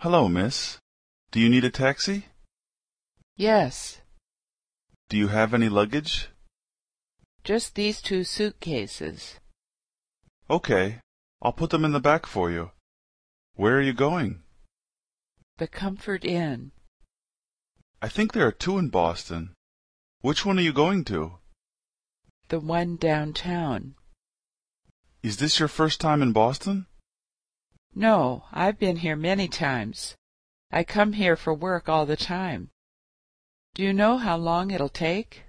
Hello, miss. Do you need a taxi? Yes, Do you have any luggage? just these two suitcases. Okay, I'll put them in the back for you. Where are you going? The Comfort Inn. I think there are two in Boston. Which one are you going to? The one downtown. Is this your first time in Boston? No, I've been here many times. I come here for work all the time. Do you know how long it'll take?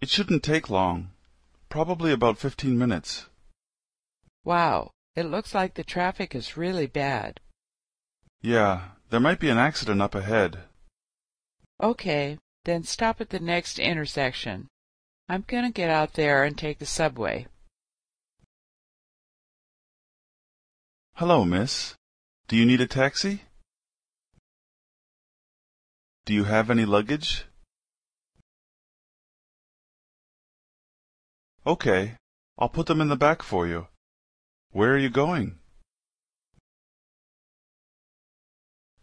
It shouldn't take long. Probably about fifteen minutes. Wow, it looks like the traffic is really bad. Yeah, there might be an accident up ahead. Okay, then stop at the next intersection. I'm gonna get out there and take the subway. Hello, miss. Do you need a taxi? Do you have any luggage? Okay, I'll put them in the back for you. Where are you going?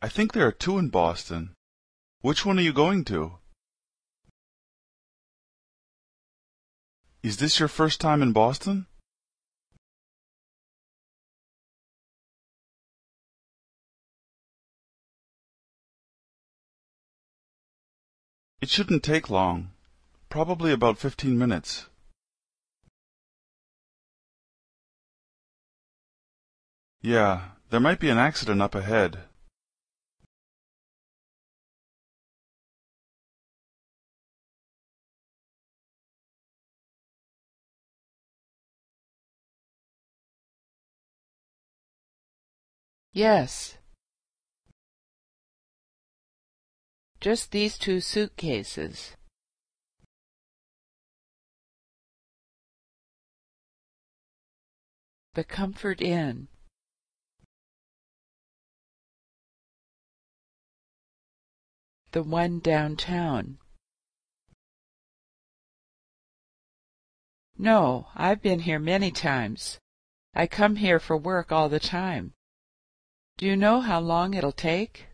I think there are two in Boston. Which one are you going to? Is this your first time in Boston? It shouldn't take long. Probably about fifteen minutes. Yeah, there might be an accident up ahead. Yes. Just these two suitcases. The Comfort Inn. The one downtown. No, I've been here many times. I come here for work all the time. Do you know how long it'll take?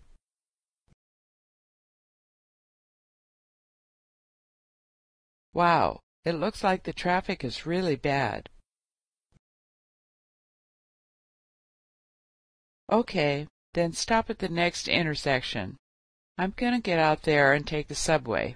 Wow, it looks like the traffic is really bad. Okay, then stop at the next intersection. I'm gonna get out there and take the subway.